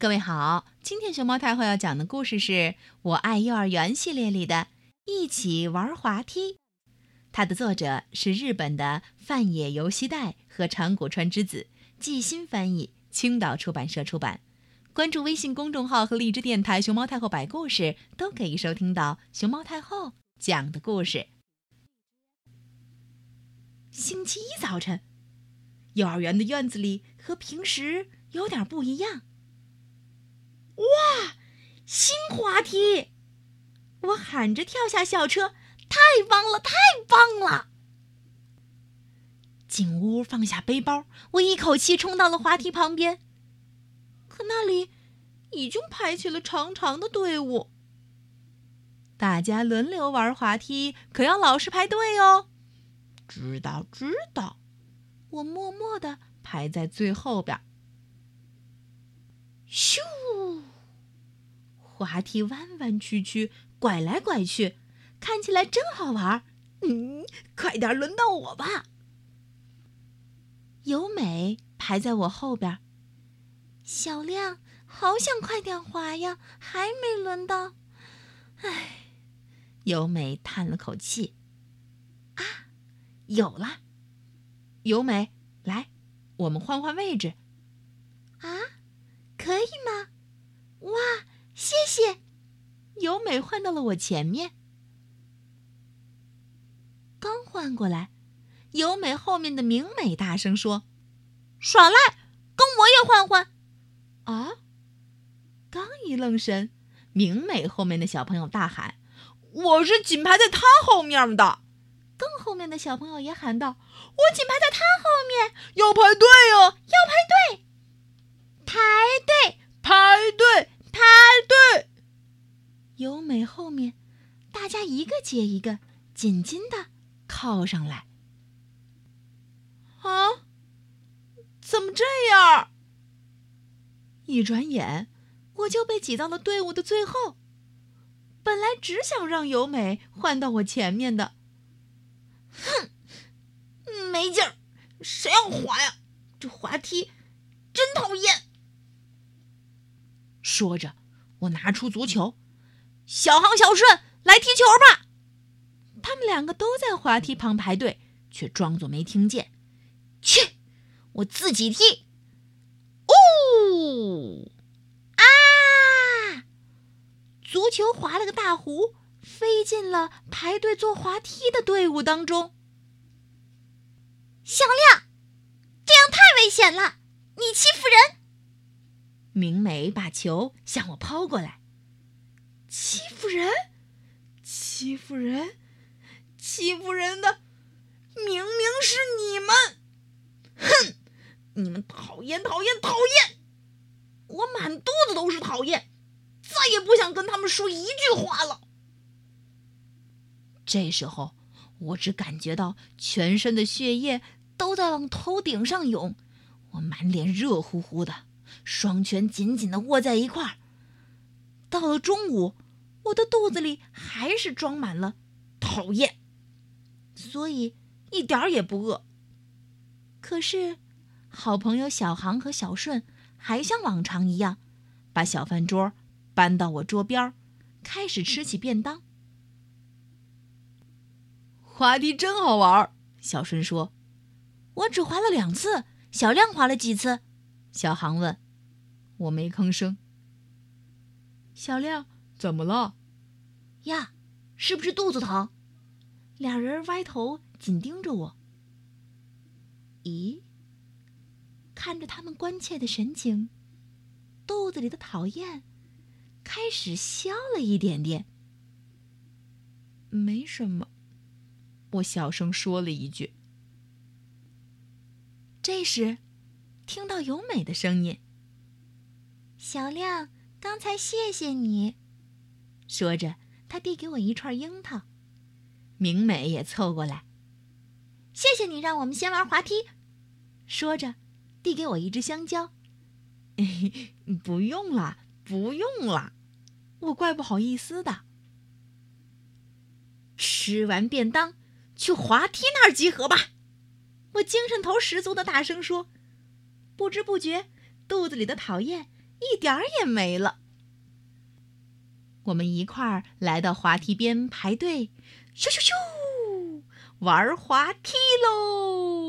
各位好，今天熊猫太后要讲的故事是《我爱幼儿园》系列里的《一起玩滑梯》，它的作者是日本的范野由希代和长谷川之子，季新翻译，青岛出版社出版。关注微信公众号和荔枝电台“熊猫太后”摆故事，都可以收听到熊猫太后讲的故事。星期一早晨，幼儿园的院子里和平时有点不一样。哇，新滑梯！我喊着跳下校车，太棒了，太棒了！进屋放下背包，我一口气冲到了滑梯旁边。可那里已经排起了长长的队伍。大家轮流玩滑梯，可要老实排队哦。知道，知道。我默默地排在最后边。咻！滑梯弯弯曲曲，拐来拐去，看起来真好玩。嗯，快点轮到我吧。由美排在我后边。小亮，好想快点滑呀，还没轮到。唉，由美叹了口气。啊，有了！由美，来，我们换换位置。啊，可以吗？哇！谢，由美换到了我前面。刚换过来，由美后面的明美大声说：“耍赖，跟我也换换！”啊！刚一愣神，明美后面的小朋友大喊：“我是紧排在他后面的！”更后面的小朋友也喊道：“我紧排在他后面，要排队哦，要排队，排队，排队！”排队，由美后面，大家一个接一个，紧紧的靠上来。啊，怎么这样？一转眼，我就被挤到了队伍的最后。本来只想让由美换到我前面的，哼，没劲儿，谁要滑呀？这滑梯真讨厌。说着，我拿出足球，小航、小顺来踢球吧。两个都在滑梯旁排队，却装作没听见。去，我自己踢。呜！啊！足球划了个大弧，飞进了排队做滑梯的队伍当中。小亮，这样太危险了，你欺负人！明美把球向我抛过来，欺负人，欺负人，欺负人的，明明是你们！哼，你们讨厌，讨厌，讨厌！我满肚子都是讨厌，再也不想跟他们说一句话了。这时候，我只感觉到全身的血液都在往头顶上涌，我满脸热乎乎的。双拳紧紧的握在一块儿。到了中午，我的肚子里还是装满了讨厌，所以一点儿也不饿。可是，好朋友小航和小顺还像往常一样，把小饭桌搬到我桌边，开始吃起便当。滑梯真好玩，小顺说：“我只滑了两次。”小亮滑了几次？小航问。我没吭声。小亮，怎么了？呀，是不是肚子疼？俩人歪头紧盯着我。咦？看着他们关切的神情，肚子里的讨厌开始消了一点点。没什么，我小声说了一句。这时，听到由美的声音。小亮，刚才谢谢你。说着，他递给我一串樱桃。明美也凑过来，谢谢你让我们先玩滑梯。说着，递给我一只香蕉。不用了，不用了，我怪不好意思的。吃完便当，去滑梯那儿集合吧！我精神头十足的大声说。不知不觉，肚子里的讨厌。一点儿也没了。我们一块儿来到滑梯边排队，咻咻咻，玩滑梯喽！